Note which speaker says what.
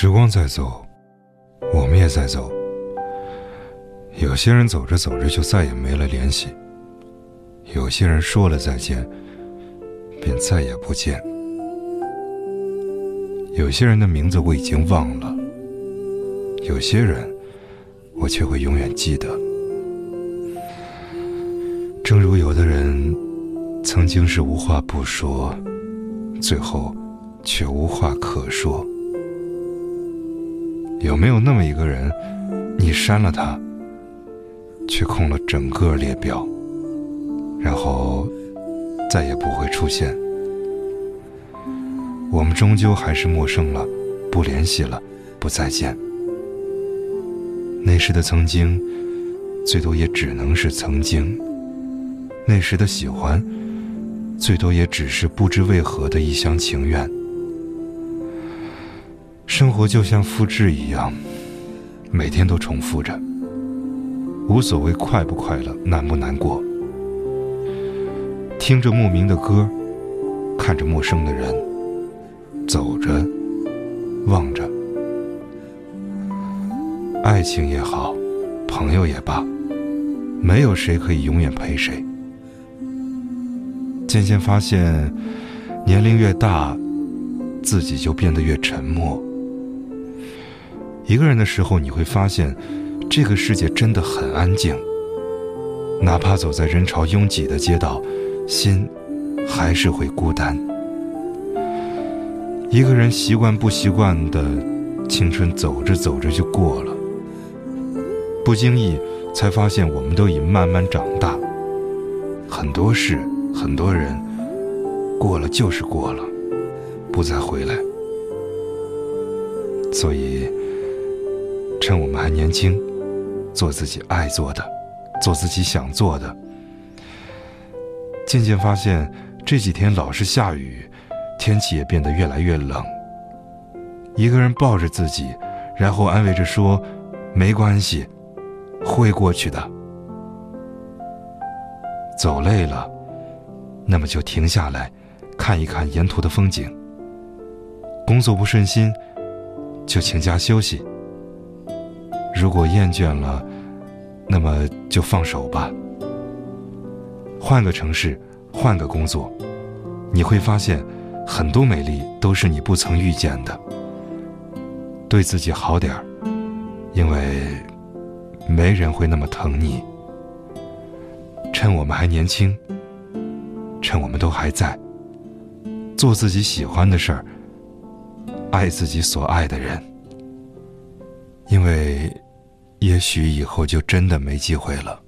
Speaker 1: 时光在走，我们也在走。有些人走着走着就再也没了联系，有些人说了再见，便再也不见。有些人的名字我已经忘了，有些人我却会永远记得。正如有的人曾经是无话不说，最后却无话可说。有没有那么一个人，你删了他，却空了整个列表，然后再也不会出现？我们终究还是陌生了，不联系了，不再见。那时的曾经，最多也只能是曾经；那时的喜欢，最多也只是不知为何的一厢情愿。生活就像复制一样，每天都重复着，无所谓快不快乐，难不难过。听着莫名的歌，看着陌生的人，走着，望着。爱情也好，朋友也罢，没有谁可以永远陪谁。渐渐发现，年龄越大，自己就变得越沉默。一个人的时候，你会发现，这个世界真的很安静。哪怕走在人潮拥挤的街道，心还是会孤单。一个人习惯不习惯的青春，走着走着就过了。不经意才发现，我们都已慢慢长大。很多事，很多人，过了就是过了，不再回来。所以。趁我们还年轻，做自己爱做的，做自己想做的。渐渐发现这几天老是下雨，天气也变得越来越冷。一个人抱着自己，然后安慰着说：“没关系，会过去的。”走累了，那么就停下来，看一看沿途的风景。工作不顺心，就请假休息。如果厌倦了，那么就放手吧。换个城市，换个工作，你会发现，很多美丽都是你不曾遇见的。对自己好点儿，因为没人会那么疼你。趁我们还年轻，趁我们都还在，做自己喜欢的事儿，爱自己所爱的人，因为。也许以后就真的没机会了。